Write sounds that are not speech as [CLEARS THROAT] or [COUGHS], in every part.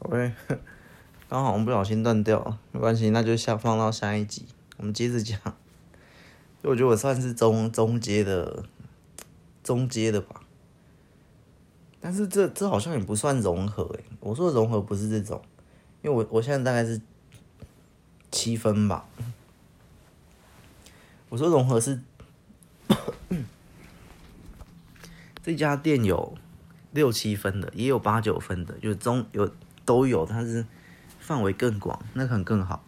喂，[LAUGHS] 刚好我们不小心断掉了，没关系，那就下放到下一集，我们接着讲。我觉得我算是中中阶的，中阶的吧。但是这这好像也不算融合诶，我说的融合不是这种，因为我我现在大概是七分吧。我说融合是 [COUGHS] 这家店有六七分的，也有八九分的，就中有都有，但是范围更广，那可能更好。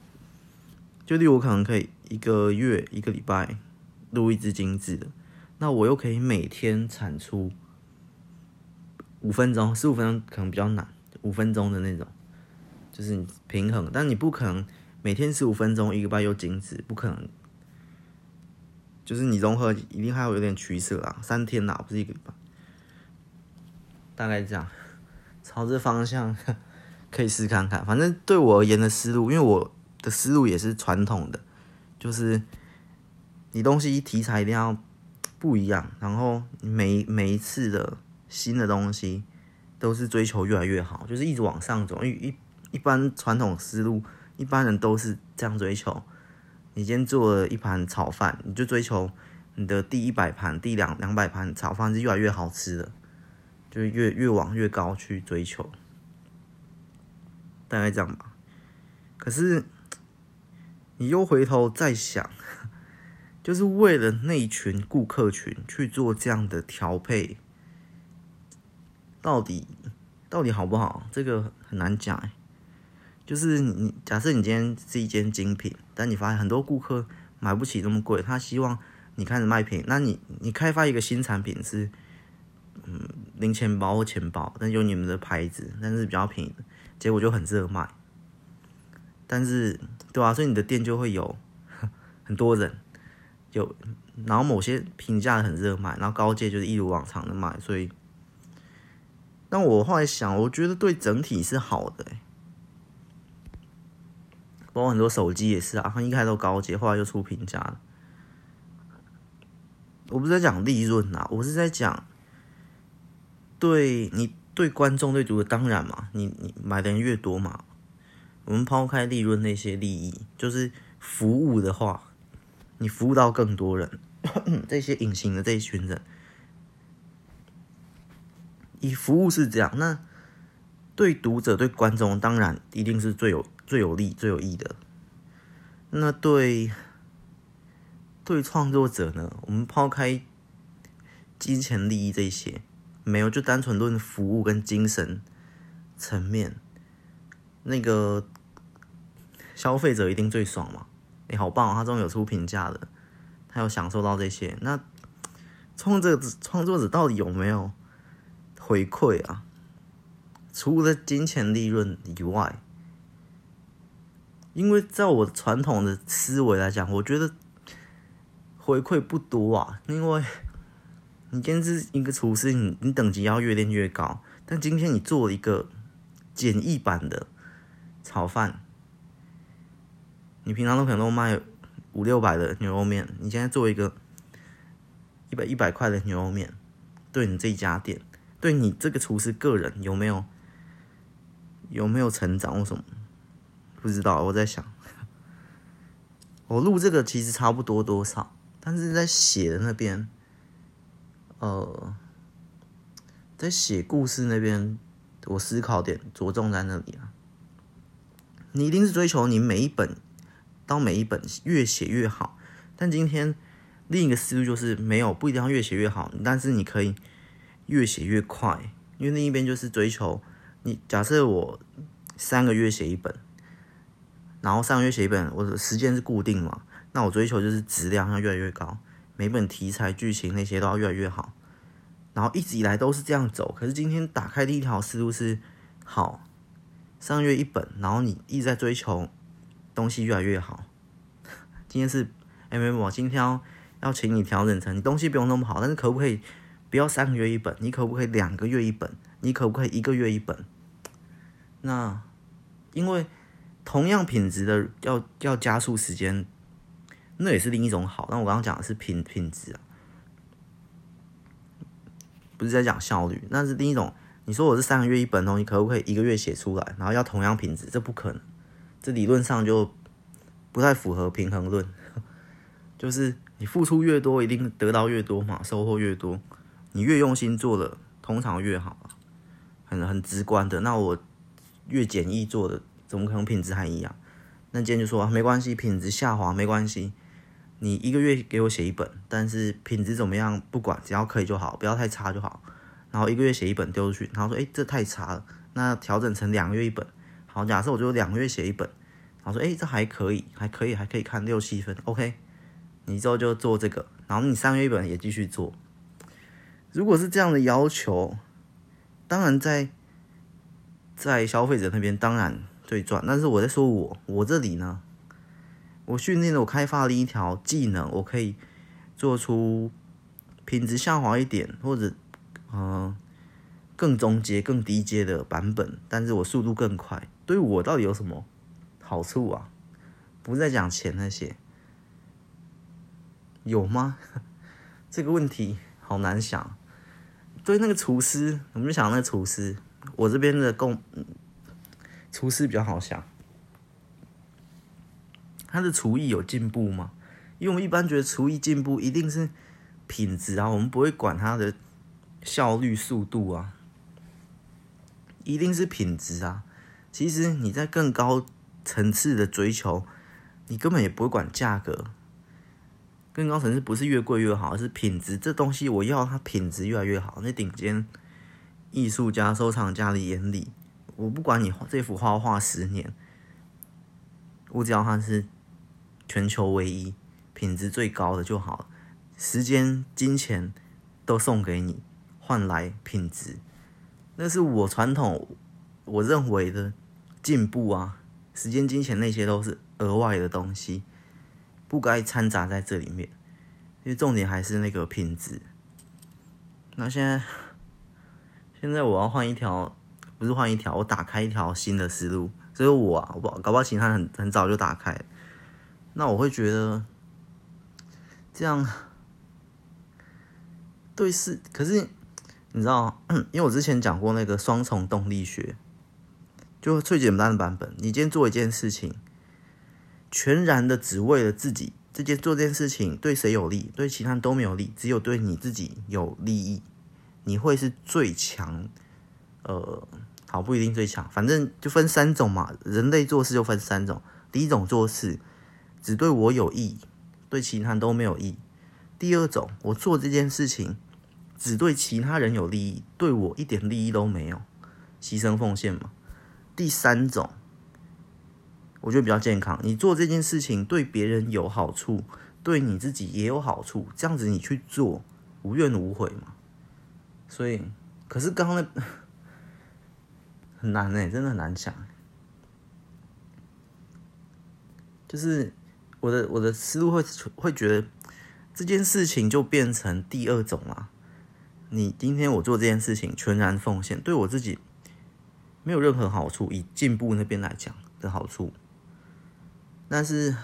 就例如我可能可以一个月一个礼拜录一支精致的，那我又可以每天产出五分钟、十五分钟，可能比较难，五分钟的那种，就是平衡，但你不可能每天十五分钟一个礼拜又精致，不可能。就是你融合一定还有有点取舍啊，三天哪不是一个礼拜，大概这样，朝这方向可以试看看。反正对我而言的思路，因为我的思路也是传统的，就是你东西题材一定要不一样，然后每每一次的新的东西都是追求越来越好，就是一直往上走。因为一一般传统思路，一般人都是这样追求。你今天做了一盘炒饭，你就追求你的第一百盘、第两两百盘炒饭是越来越好吃的，就越越往越高去追求，大概这样吧。可是你又回头再想，[LAUGHS] 就是为了那群顾客群去做这样的调配，到底到底好不好？这个很难讲哎。就是你，假设你今天是一间精品，但你发现很多顾客买不起这么贵，他希望你开始卖便宜。那你你开发一个新产品是，嗯，零钱包或钱包，但有你们的牌子，但是比较便宜，结果就很热卖。但是，对啊，所以你的店就会有 [LAUGHS] 很多人，有，然后某些评价很热卖，然后高阶就是一如往常的卖。所以，但我后来想，我觉得对整体是好的，包括很多手机也是啊，它一开始都高阶，后来又出平价了。我不是在讲利润呐，我是在讲对你对观众对读者，当然嘛，你你买的人越多嘛，我们抛开利润那些利益，就是服务的话，你服务到更多人，[COUGHS] 这些隐形的这一群人，以服务是这样，那对读者对观众当然一定是最有。最有利、最有益的，那对对创作者呢？我们抛开金钱利益这些，没有，就单纯论服务跟精神层面，那个消费者一定最爽嘛！哎，好棒，他终于有出评价的，他有享受到这些。那创作者创作者到底有没有回馈啊？除了金钱利润以外。因为在我传统的思维来讲，我觉得回馈不多啊。因为你今天是一个厨师，你你等级要越练越高。但今天你做了一个简易版的炒饭，你平常都可能都卖五六百的牛肉面，你现在做一个一百一百块的牛肉面，对你这一家店，对你这个厨师个人有没有有没有成长或什么？不知道，我在想，[LAUGHS] 我录这个其实差不多多少，但是在写的那边，呃，在写故事那边，我思考点着重在那里啊。你一定是追求你每一本到每一本越写越好，但今天另一个思路就是没有，不一定要越写越好，但是你可以越写越快，因为另一边就是追求你。假设我三个月写一本。然后三个月写一本，我的时间是固定嘛？那我追求就是质量要越来越高，每本题材、剧情那些都要越来越好。然后一直以来都是这样走。可是今天打开第一条思路是，好，上月一本，然后你一直在追求东西越来越好。[LAUGHS] 今天是 MM，我今天要要请你调整成你东西不用那么好，但是可不可以不要三个月一本？你可不可以两个月一本？你可不可以一个月一本？那因为。同样品质的要要加速时间，那也是另一种好。那我刚刚讲的是品品质啊，不是在讲效率，那是第一种。你说我是三个月一本东西，可不可以一个月写出来？然后要同样品质，这不可能，这理论上就不太符合平衡论。[LAUGHS] 就是你付出越多，一定得到越多嘛，收获越多。你越用心做的，通常越好，很很直观的。那我越简易做的，怎么可能品质还一样？那今天就说没关系，品质下滑没关系。你一个月给我写一本，但是品质怎么样不管，只要可以就好，不要太差就好。然后一个月写一本丢出去，然后说，哎，这太差了，那调整成两个月一本。好，假设我就两个月写一本，然后说，哎，这还可以，还可以，还可以看六七分，OK。你之后就做这个，然后你三个月一本也继续做。如果是这样的要求，当然在在消费者那边当然最赚。但是我在说我我这里呢，我训练了我开发了一条技能，我可以做出品质下滑一点或者嗯、更中阶、更低阶的版本，但是我速度更快。对我到底有什么好处啊？不再讲钱那些，有吗？[LAUGHS] 这个问题好难想。对那个厨师，我们就想那个厨师，我这边的供厨师比较好想，他的厨艺有进步吗？因为我们一般觉得厨艺进步一定是品质啊，我们不会管他的效率、速度啊，一定是品质啊。其实你在更高层次的追求，你根本也不会管价格。更高层次不是越贵越好，而是品质。这东西我要它品质越来越好。那顶尖艺术家、收藏家的眼里，我不管你这幅画画十年，我只要它是全球唯一、品质最高的就好。时间、金钱都送给你，换来品质。那是我传统我认为的进步啊！时间、金钱那些都是额外的东西。不该掺杂在这里面，因为重点还是那个品质。那现在，现在我要换一条，不是换一条，我打开一条新的思路。所以我啊，我搞不好其他很很早就打开。那我会觉得这样对是，可是你知道，因为我之前讲过那个双重动力学，就最简单的版本。你今天做一件事情。全然的只为了自己，这件做这件事情对谁有利？对其他人都没有利，只有对你自己有利益。你会是最强，呃，好，不一定最强，反正就分三种嘛。人类做事就分三种：第一种做事只对我有益，对其他人都没有益；第二种，我做这件事情只对其他人有利益，对我一点利益都没有，牺牲奉献嘛；第三种。我觉得比较健康。你做这件事情对别人有好处，对你自己也有好处，这样子你去做，无怨无悔嘛。所以，可是刚刚那很难哎，真的很难想。就是我的我的思路会会觉得这件事情就变成第二种了。你今天我做这件事情全然奉献，对我自己没有任何好处，以进步那边来讲的好处。但是，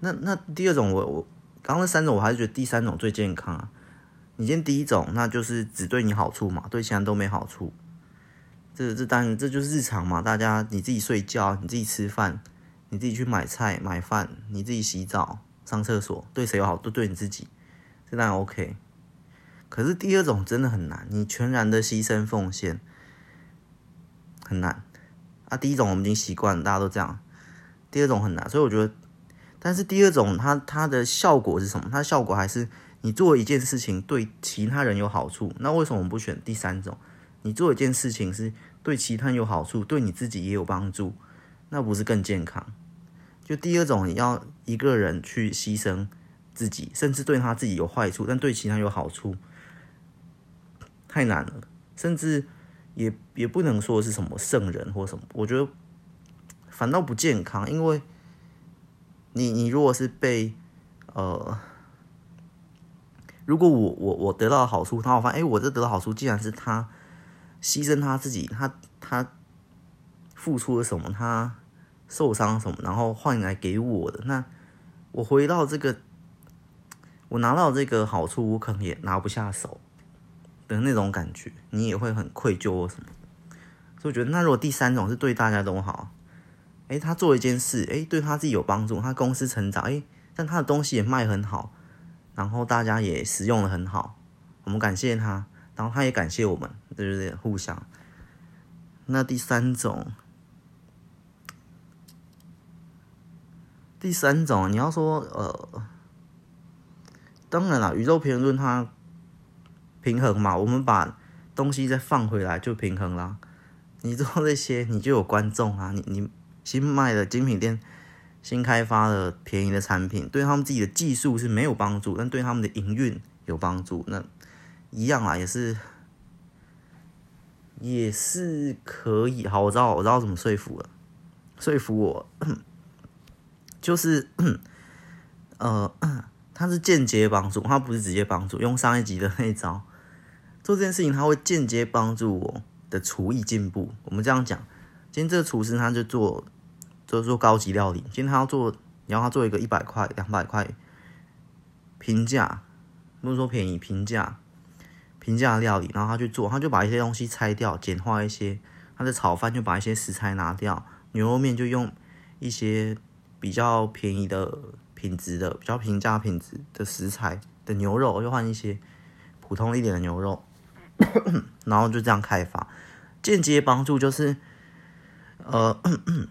那那第二种我我刚刚那三种我还是觉得第三种最健康啊。你先第一种，那就是只对你好处嘛，对其他人都没好处。这这当然这就是日常嘛，大家你自己睡觉，你自己吃饭，你自己去买菜买饭，你自己洗澡上厕所，对谁有好都对你自己，这当然 OK。可是第二种真的很难，你全然的牺牲奉献很难。啊，第一种我们已经习惯了，大家都这样。第二种很难，所以我觉得，但是第二种它它的效果是什么？它效果还是你做一件事情对其他人有好处。那为什么我们不选第三种？你做一件事情是对其他人有好处，对你自己也有帮助，那不是更健康？就第二种，你要一个人去牺牲自己，甚至对他自己有坏处，但对其他有好处，太难了，甚至。也也不能说是什么圣人或什么，我觉得反倒不健康，因为你你如果是被呃，如果我我我得到好处，他我发现哎，我这得到好处，竟然是他牺牲他自己，他他付出了什么，他受伤什么，然后换来给我的，那我回到这个，我拿到这个好处，我可能也拿不下手。的那种感觉，你也会很愧疚或什么。所以我觉得，那如果第三种是对大家都好，诶，他做一件事，诶，对他自己有帮助，他公司成长，诶，但他的东西也卖很好，然后大家也使用的很好，我们感谢他，然后他也感谢我们，对不对？互相。那第三种，第三种，你要说，呃，当然了，宇宙平衡论它平衡嘛，我们把东西再放回来就平衡了。你做这些，你就有观众啊！你你新卖的精品店，新开发的便宜的产品，对他们自己的技术是没有帮助，但对他们的营运有帮助。那一样啊，也是也是可以。好，我知道，我知道怎么说服了，说服我，就是 [CLEARS THROAT] 呃，他是间接帮助，他不是直接帮助。用上一集的那一招做这件事情，他会间接帮助我。的厨艺进步，我们这样讲，今天这个厨师他就做，就是做高级料理。今天他要做，你要他做一个一百块、两百块，平价，不是说便宜，平价，平价料理，然后他去做，他就把一些东西拆掉，简化一些。他的炒饭就把一些食材拿掉，牛肉面就用一些比较便宜的品质的、比较平价品质的食材的牛肉，又换一些普通一点的牛肉。[COUGHS] 然后就这样开发，间接帮助就是，呃，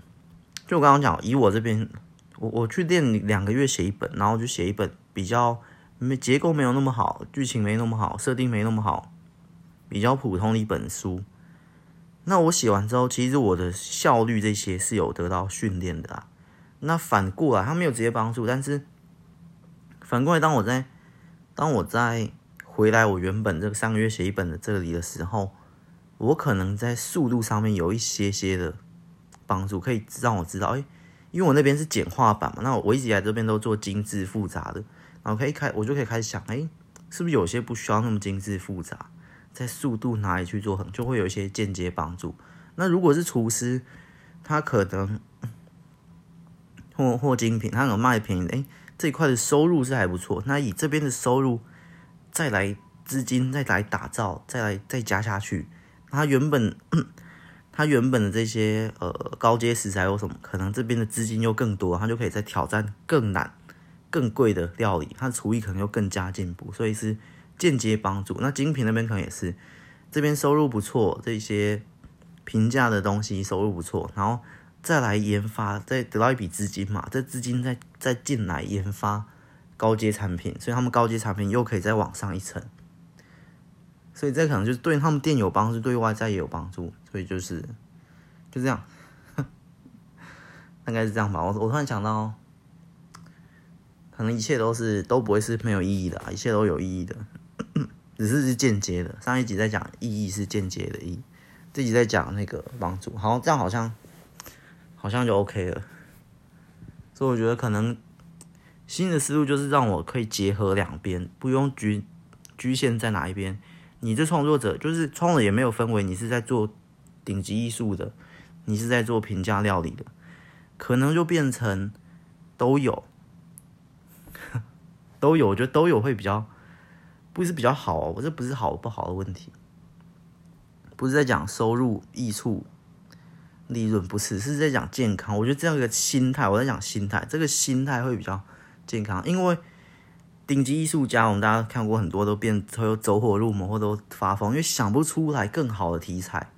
[COUGHS] 就我刚刚讲，以我这边，我我去练两个月写一本，然后就写一本比较没结构没有那么好，剧情没那么好，设定没那么好，比较普通的一本书。那我写完之后，其实我的效率这些是有得到训练的啊。那反过来，他没有直接帮助，但是反过来，当我在当我在。回来，我原本这个三个月写一本的这里的时候，我可能在速度上面有一些些的帮助，可以让我知道，哎，因为我那边是简化版嘛，那我我一直以来这边都做精致复杂的，然后可以开，我就可以开始想，哎，是不是有些不需要那么精致复杂，在速度哪里去做，很就会有一些间接帮助。那如果是厨师，他可能或或精品，他有卖便宜的，哎，这一块的收入是还不错，那以这边的收入。再来资金，再来打造，再来再加下去。他原本，[CLEARS THROAT] 他原本的这些呃高阶食材有什么？可能这边的资金又更多，他就可以再挑战更难、更贵的料理。他的厨艺可能又更加进步，所以是间接帮助。那精品那边可能也是，这边收入不错，这些平价的东西收入不错，然后再来研发，再得到一笔资金嘛，这资金再再进来研发。高阶产品，所以他们高阶产品又可以再往上一层，所以这可能就是对他们店有帮助，对外在也有帮助，所以就是就这样，[LAUGHS] 大概是这样吧。我我突然想到，可能一切都是都不会是没有意义的，一切都有意义的，[COUGHS] 只是是间接的。上一集在讲意义是间接的意义，这集在讲那个帮助，好，这样好像好像就 OK 了。所以我觉得可能。新的思路就是让我可以结合两边，不用局局限在哪一边。你这创作者就是创作者也没有分为你是在做顶级艺术的，你是在做平价料理的，可能就变成都有，[LAUGHS] 都有，我觉得都有会比较不是比较好哦，我这不是好不好的问题，不是在讲收入、益处、利润，不是，是在讲健康。我觉得这样一个心态，我在讲心态，这个心态会比较。健康，因为顶级艺术家，我们大家看过很多都变，都走火入魔或都发疯，因为想不出来更好的题材。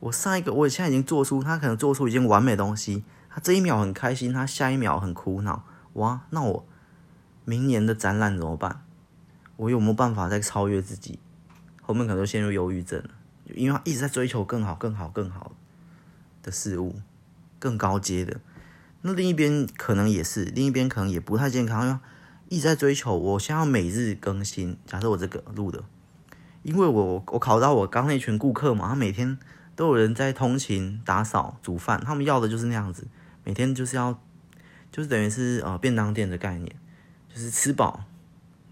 我上一个，我现在已经做出，他可能做出一件完美东西，他这一秒很开心，他下一秒很苦恼。哇，那我明年的展览怎么办？我有没有办法再超越自己？后面可能就陷入忧郁症了，因为他一直在追求更好、更好、更好的事物，更高阶的。那另一边可能也是，另一边可能也不太健康，因为一直在追求，我想要每日更新。假设我这个录的，因为我我考到我刚那群顾客嘛，他每天都有人在通勤、打扫、煮饭，他们要的就是那样子，每天就是要，就是等于是呃便当店的概念，就是吃饱，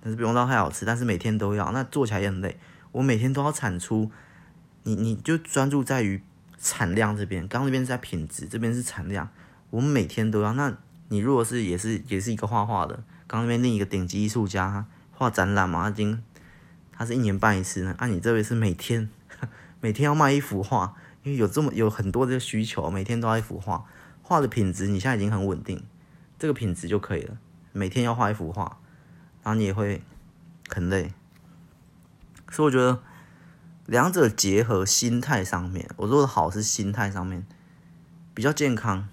但是不用到太好吃，但是每天都要，那做起来也很累。我每天都要产出，你你就专注在于产量这边，刚那边是在品质，这边是产量。我们每天都要。那你如果是也是也是一个画画的，刚刚那边另一个顶级艺术家画展览嘛，他已经他是一年办一次呢？啊，你这边是每天 [LAUGHS] 每天要卖一幅画，因为有这么有很多的需求，每天都要一幅画，画的品质你现在已经很稳定，这个品质就可以了。每天要画一幅画，然后你也会很累，所以我觉得两者结合，心态上面，我做的好是心态上面比较健康。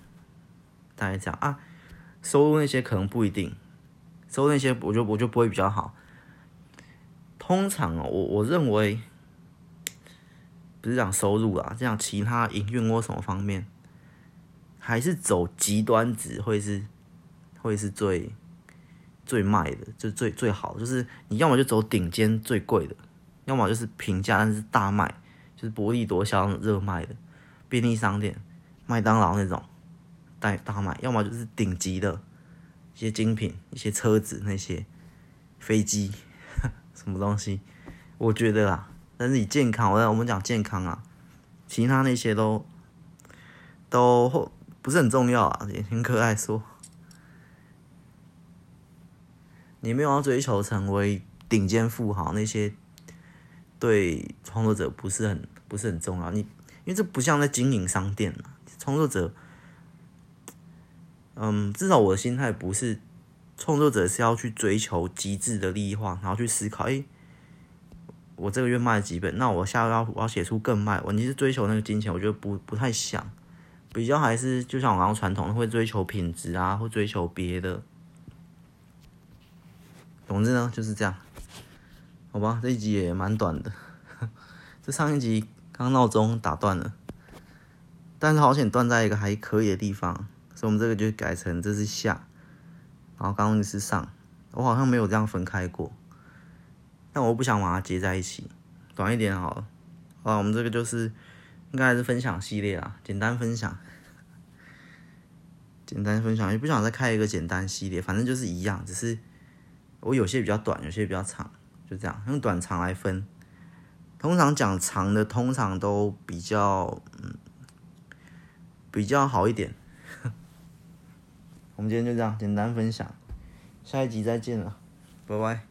大概这样啊，收入那些可能不一定，收入那些我就我就不会比较好。通常哦，我我认为不是讲收入啦，这样其他营运或什么方面，还是走极端值会是会是最最卖的，就最最好。就是你要么就走顶尖最贵的，要么就是平价但是大卖，就是薄利多销热卖的便利商店、麦当劳那种。大大卖，要么就是顶级的一些精品，一些车子那些飞机，[LAUGHS] 什么东西，我觉得啊，但是你健康，我我们讲健康啊，其他那些都都不是很重要啊。也挺可爱说，你没有要追求成为顶尖富豪，那些对创作者不是很不是很重要。你因为这不像在经营商店啊，创作者。嗯，至少我的心态不是创作者是要去追求极致的利益化，然后去思考，诶、我这个月卖了几本，那我下个月我要写出更卖。我你是追求那个金钱，我觉得不不太想，比较还是就像我刚刚传统的会追求品质啊，会追求别的。总之呢，就是这样，好吧，这一集也蛮短的，[LAUGHS] 这上一集刚闹钟打断了，但是好险断在一个还可以的地方。所以我们这个就改成这是下，然后刚刚是上，我好像没有这样分开过，但我不想把它接在一起，短一点好了。好，我们这个就是应该还是分享系列啦，简单分享，简单分享，也不想再开一个简单系列，反正就是一样，只是我有些比较短，有些比较长，就这样用短长来分。通常讲长的，通常都比较嗯比较好一点。[LAUGHS] 我们今天就这样简单分享，下一集再见了，拜拜。